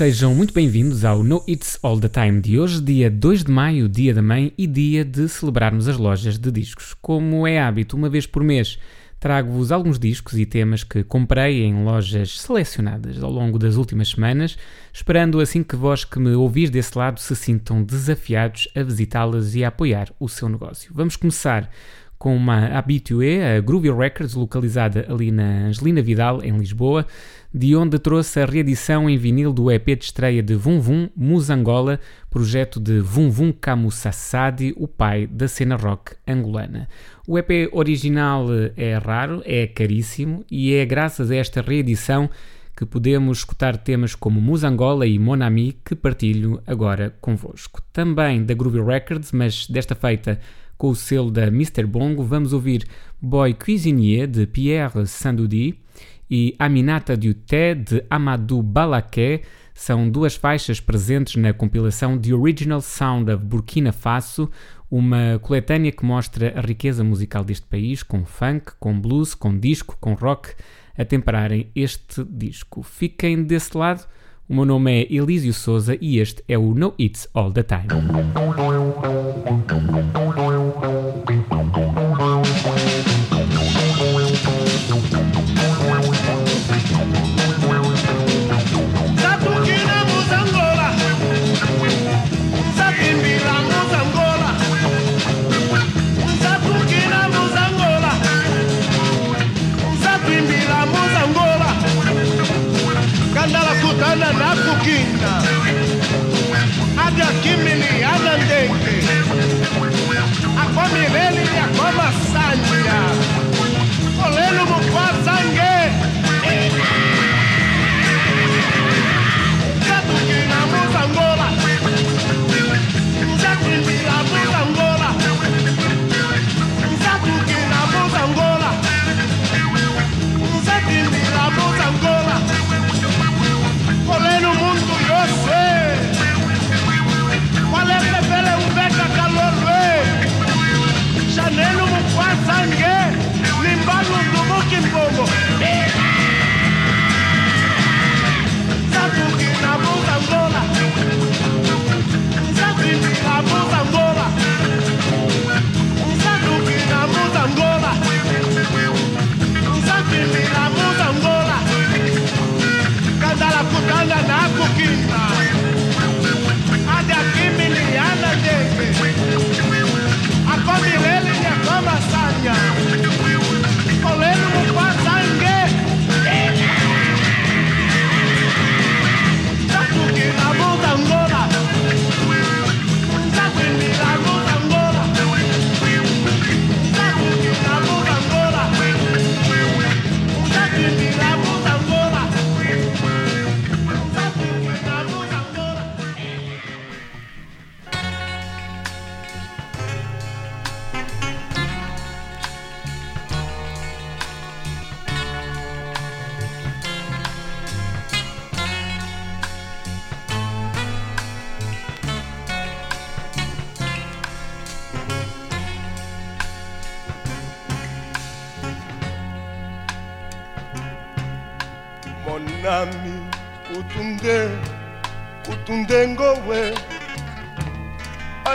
sejam muito bem-vindos ao No It's All the Time de hoje, dia 2 de maio, dia da mãe e dia de celebrarmos as lojas de discos. Como é hábito, uma vez por mês trago-vos alguns discos e temas que comprei em lojas selecionadas ao longo das últimas semanas, esperando assim que vós que me ouvis desse lado se sintam desafiados a visitá-las e a apoiar o seu negócio. Vamos começar com uma habitué, a Groovy Records, localizada ali na Angelina Vidal, em Lisboa, de onde trouxe a reedição em vinil do EP de estreia de Vum Vum Musangola, projeto de Vum Vum Kamusassadi, o pai da cena rock angolana. O EP original é raro, é caríssimo e é graças a esta reedição que podemos escutar temas como Musangola e Monami que partilho agora convosco. Também da Groovy Records, mas desta feita com o selo da Mr. Bongo, vamos ouvir Boy Cuisinier de Pierre Sandoudi e Aminata du Té de Amadou Balaké. São duas faixas presentes na compilação The Original Sound of Burkina Faso, uma coletânea que mostra a riqueza musical deste país, com funk, com blues, com disco, com rock, a temperarem este disco. Fiquem desse lado. O meu nome é Elísio Souza e este é o No It's All the Time.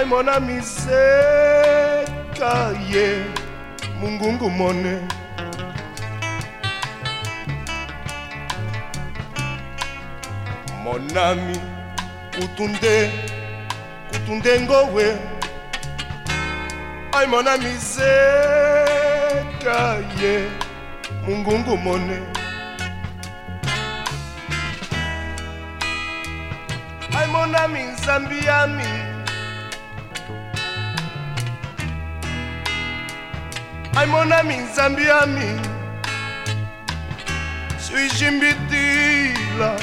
Ai monami seka ye mungungu mone. Monami kutunde kutunde ngowe. Ai monami seka ye mungungu mone. Ai monami nzambi yami ai monami nzambi yami suijimbitila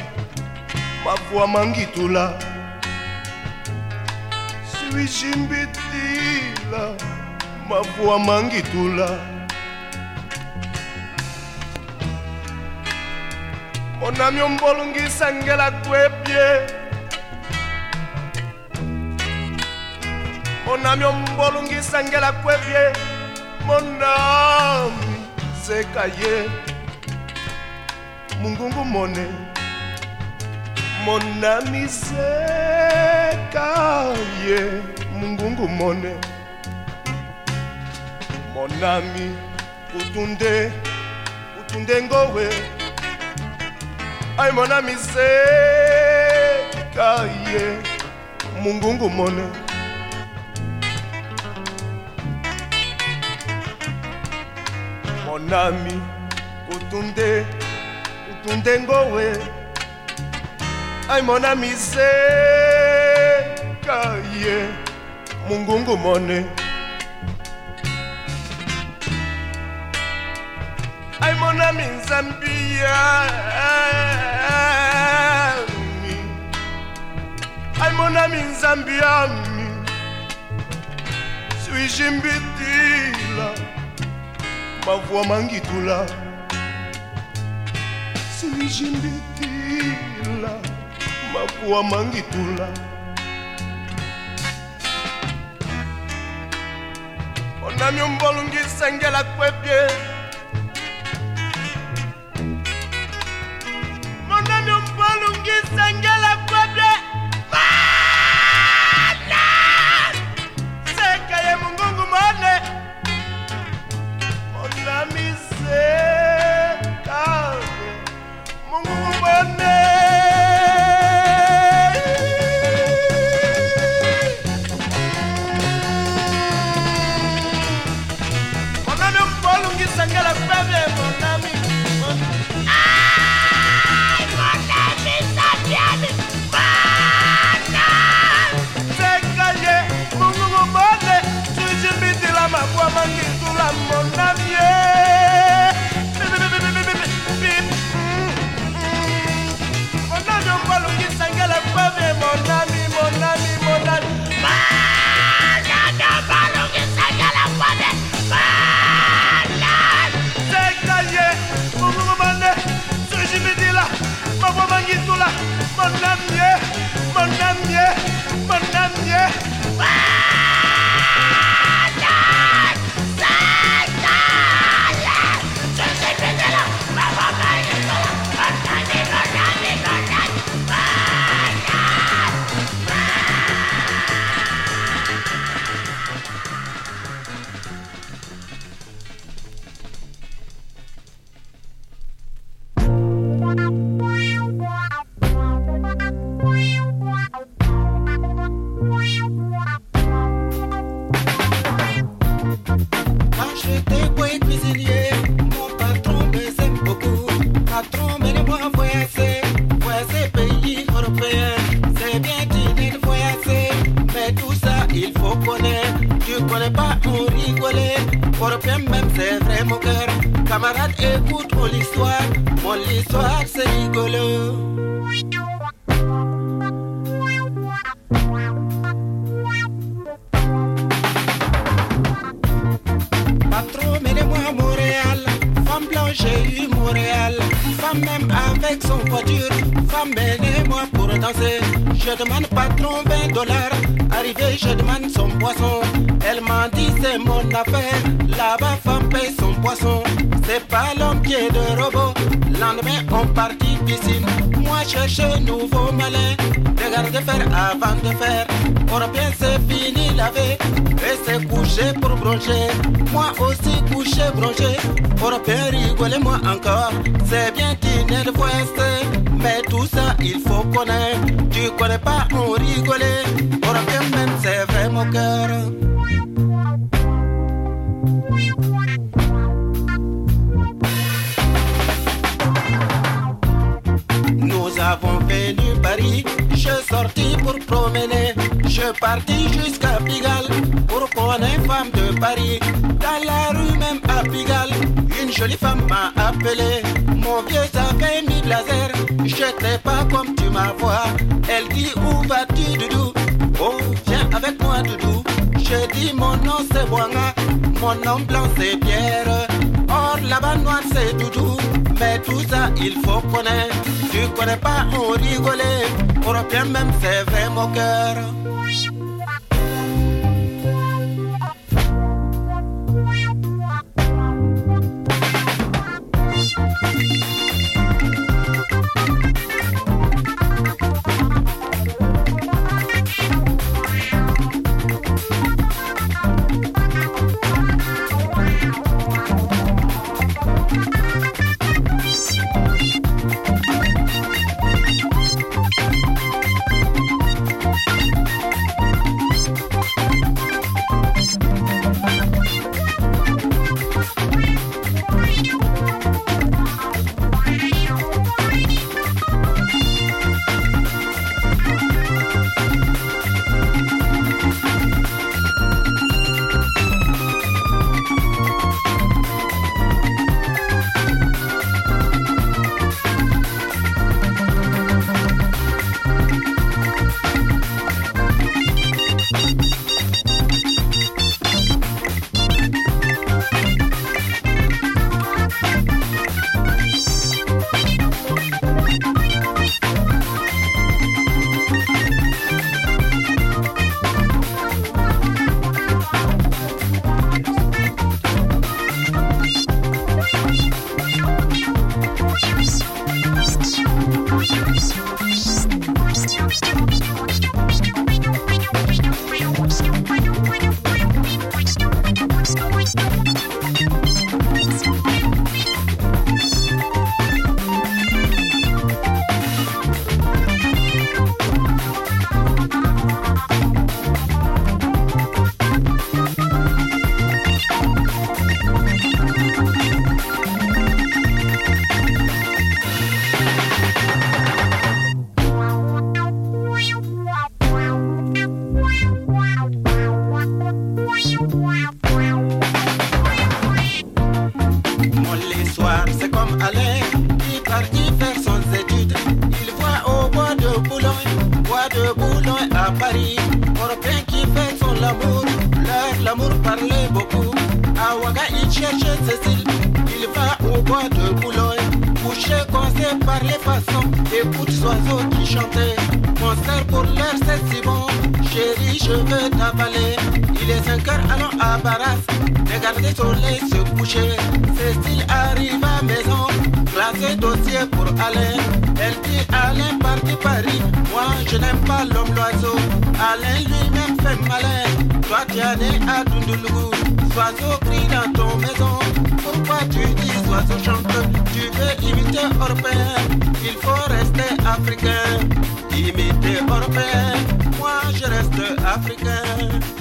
mavua mangitula suijimbitila mavua mangitula monami ombolungisa ngela kwepye monami ombolungisa ngela kwepye monami seka ye mungungu mone mon ami Zekaye Mungungu Mone Mon ami Utunde Utunde Ngowe. Ay mon ami Zekaye Mungungu Mone nami kutunde kutunde ngowe. Aimona miseka ye mungungu mone. Aimona minzambi yami aimona minzambi yami suijimbitila mavua mangitula silijimbikila mavua mangitula onami ombolungisengela kwepye monami faire. Européen, c'est fini laver. Et c'est couché pour broncher. Moi aussi couché bronché. Européen, rigolez-moi encore. C'est bien dîner de ouest. Mais tout ça, il faut connaître. Tu connais pas, on rigolait. Européen, même, c'est vrai mon cœur. Nous avons venu Paris, je sortis pour Je partis jusqu'à Pigalle pour connaître femme de Paris. Dans la rue même à Pigalle, une jolie femme m'a appelé. Mon vieux avait mis blazer, j'étais pas comme tu m'as. Elle dit où vas-tu Doudou? Oh viens avec moi Doudou. Je dis mon nom c'est Boanga, mon nom blanc c'est Pierre. Là-bas noir c'est Doudou. Mais tout ça il faut connaître. Tu connais pas, on rigolait. Européen même c'est vrai mon cœur. un malaise. Toi tu as né à Dundulougou, oiseau crie dans ton maison? Pourquoi tu dis oiseau chante Tu veux imiter européen, il faut rester africain. Imiter européen, moi je reste africain.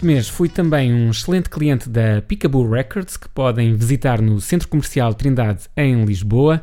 Este mês fui também um excelente cliente da Picaboo Records, que podem visitar no Centro Comercial Trindade, em Lisboa.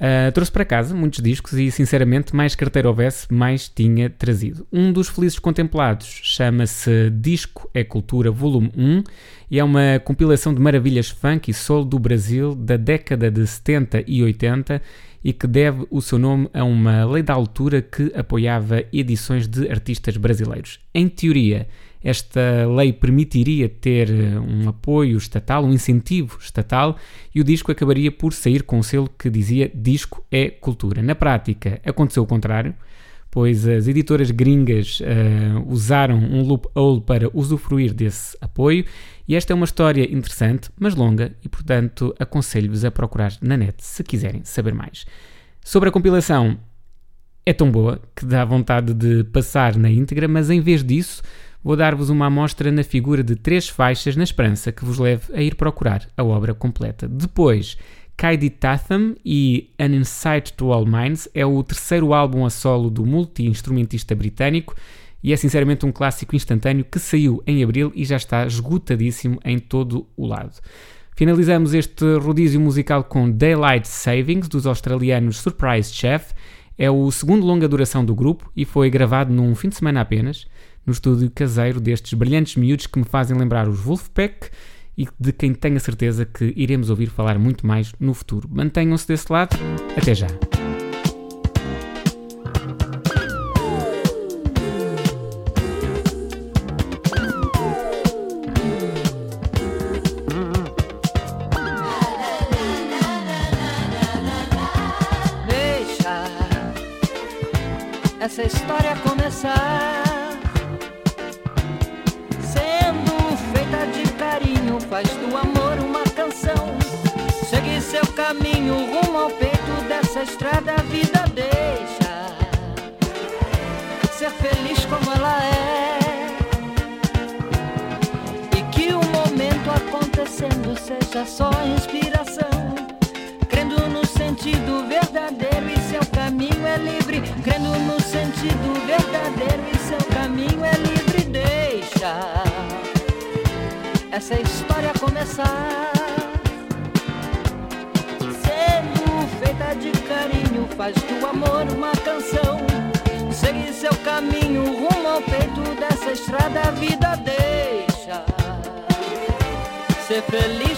Uh, trouxe para casa muitos discos e, sinceramente, mais carteira houvesse, mais tinha trazido. Um dos felizes contemplados chama-se Disco é Cultura Volume 1 e é uma compilação de maravilhas funk e soul do Brasil da década de 70 e 80 e que deve o seu nome a uma lei da altura que apoiava edições de artistas brasileiros. Em teoria, esta lei permitiria ter eh, um apoio estatal, um incentivo estatal, e o disco acabaria por sair com um selo que dizia Disco é Cultura. Na prática, aconteceu o contrário, pois as editoras gringas uh, usaram um loophole para usufruir desse apoio, e esta é uma história interessante, mas longa, e portanto aconselho-vos a procurar na net se quiserem saber mais. Sobre a compilação, é tão boa que dá vontade de passar na íntegra, mas em vez disso vou dar-vos uma amostra na figura de três faixas na esperança que vos leve a ir procurar a obra completa. Depois, Kaidi Tatham e An Insight to All Minds é o terceiro álbum a solo do multi-instrumentista britânico e é sinceramente um clássico instantâneo que saiu em abril e já está esgotadíssimo em todo o lado. Finalizamos este rodízio musical com Daylight Savings dos australianos Surprise Chef. É o segundo longa duração do grupo e foi gravado num fim de semana apenas no estúdio caseiro destes brilhantes miúdos que me fazem lembrar os Wolfpack e de quem tenho a certeza que iremos ouvir falar muito mais no futuro. Mantenham-se desse lado. Até já! Deixa essa história começar. Dessa estrada, a vida deixa ser feliz como ela é. E que o momento acontecendo seja só inspiração. Crendo no sentido verdadeiro e seu caminho é livre. Crendo no sentido verdadeiro e seu caminho é livre, deixa essa história começar. Carinho, faz do amor uma canção. Segue seu caminho rumo ao peito dessa estrada, a vida deixa ser feliz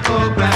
Michael Brown.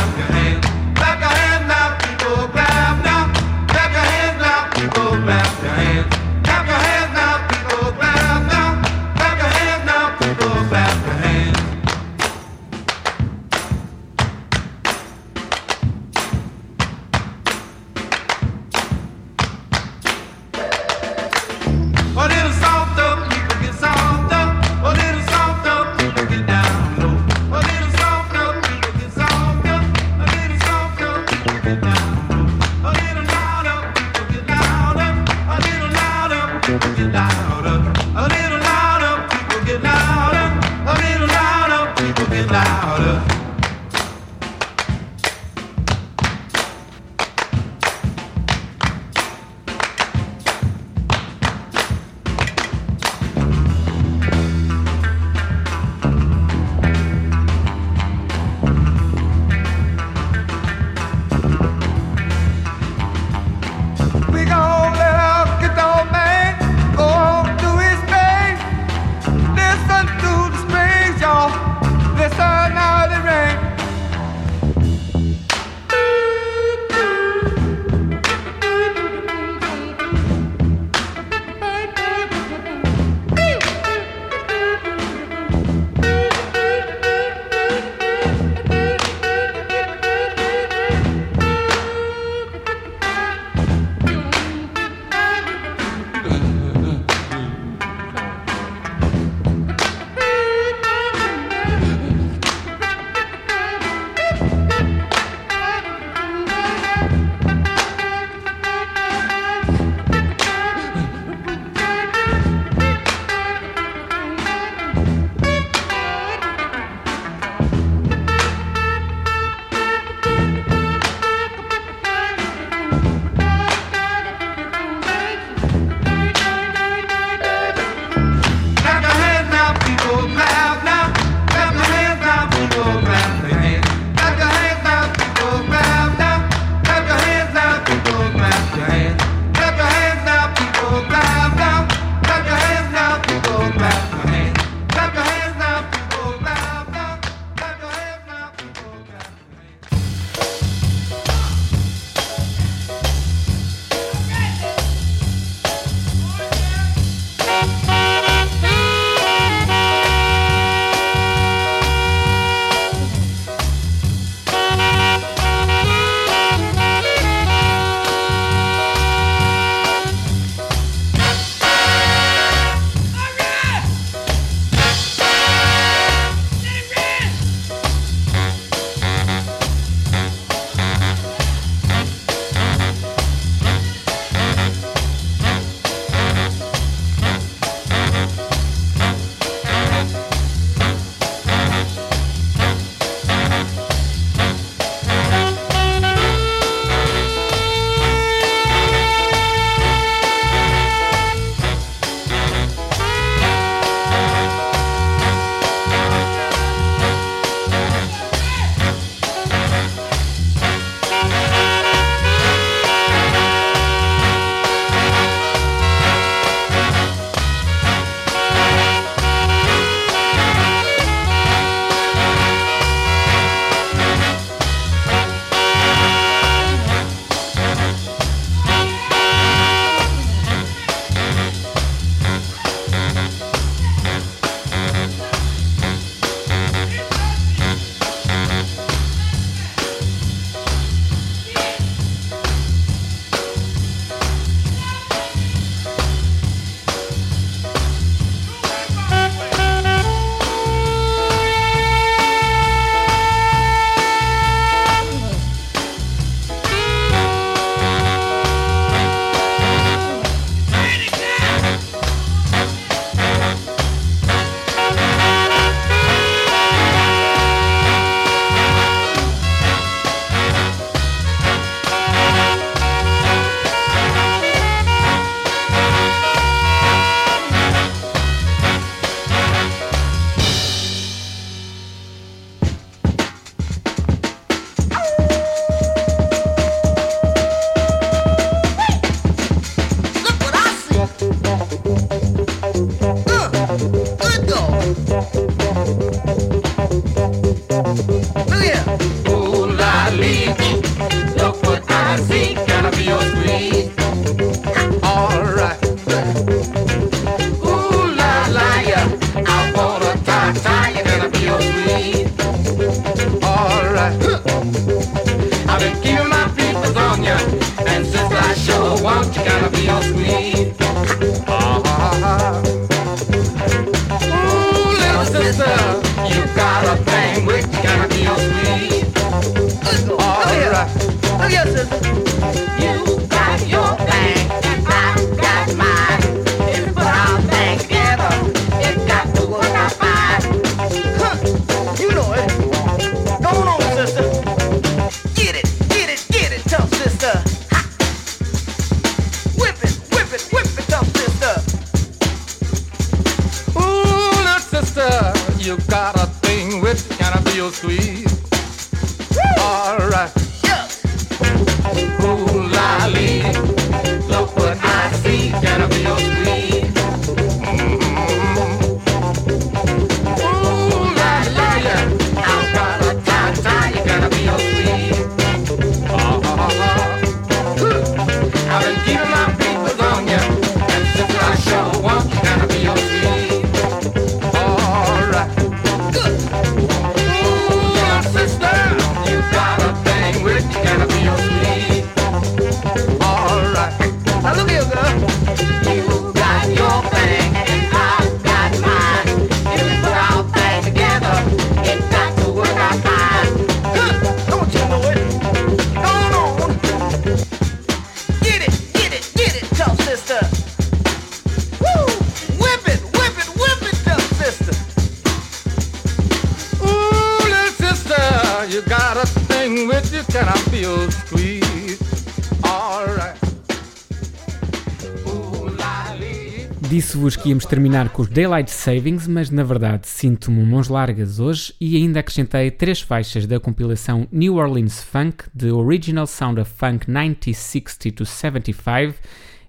Que íamos terminar com os Daylight Savings, mas na verdade sinto-me mãos largas hoje e ainda acrescentei três faixas da compilação New Orleans Funk, The Original Sound of Funk 1960 to 75.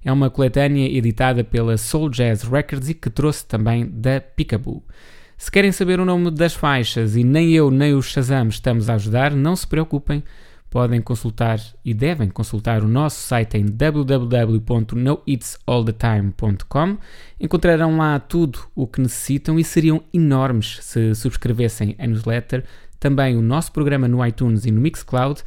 É uma coletânea editada pela Soul Jazz Records e que trouxe também da Peekaboo. Se querem saber o nome das faixas e nem eu nem o Shazam estamos a ajudar, não se preocupem, podem consultar e devem consultar o nosso site em www.noitsallthetime.com. Encontrarão lá tudo o que necessitam e seriam enormes se subscrevessem a newsletter, também o nosso programa no iTunes e no Mixcloud.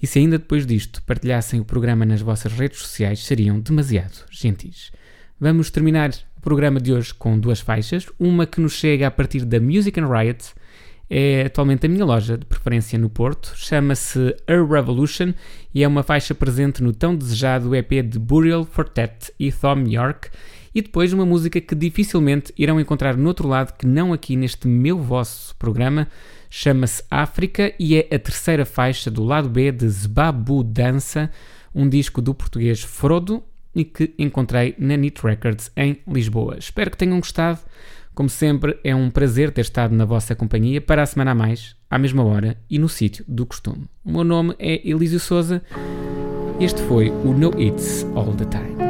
E se ainda depois disto partilhassem o programa nas vossas redes sociais, seriam demasiado gentis. Vamos terminar o programa de hoje com duas faixas. Uma que nos chega a partir da Music and Riot, é atualmente a minha loja de preferência no Porto, chama-se A Revolution e é uma faixa presente no tão desejado EP de Burial Fortet e Thom York. E depois uma música que dificilmente irão encontrar no outro lado que não aqui neste meu vosso programa. Chama-se África e é a terceira faixa do lado B de Zbabu Dança, um disco do português Frodo e que encontrei na Nit Records em Lisboa. Espero que tenham gostado. Como sempre, é um prazer ter estado na vossa companhia para a semana a mais, à mesma hora e no sítio do costume. O meu nome é Elísio Souza. Este foi o No It's All the Time.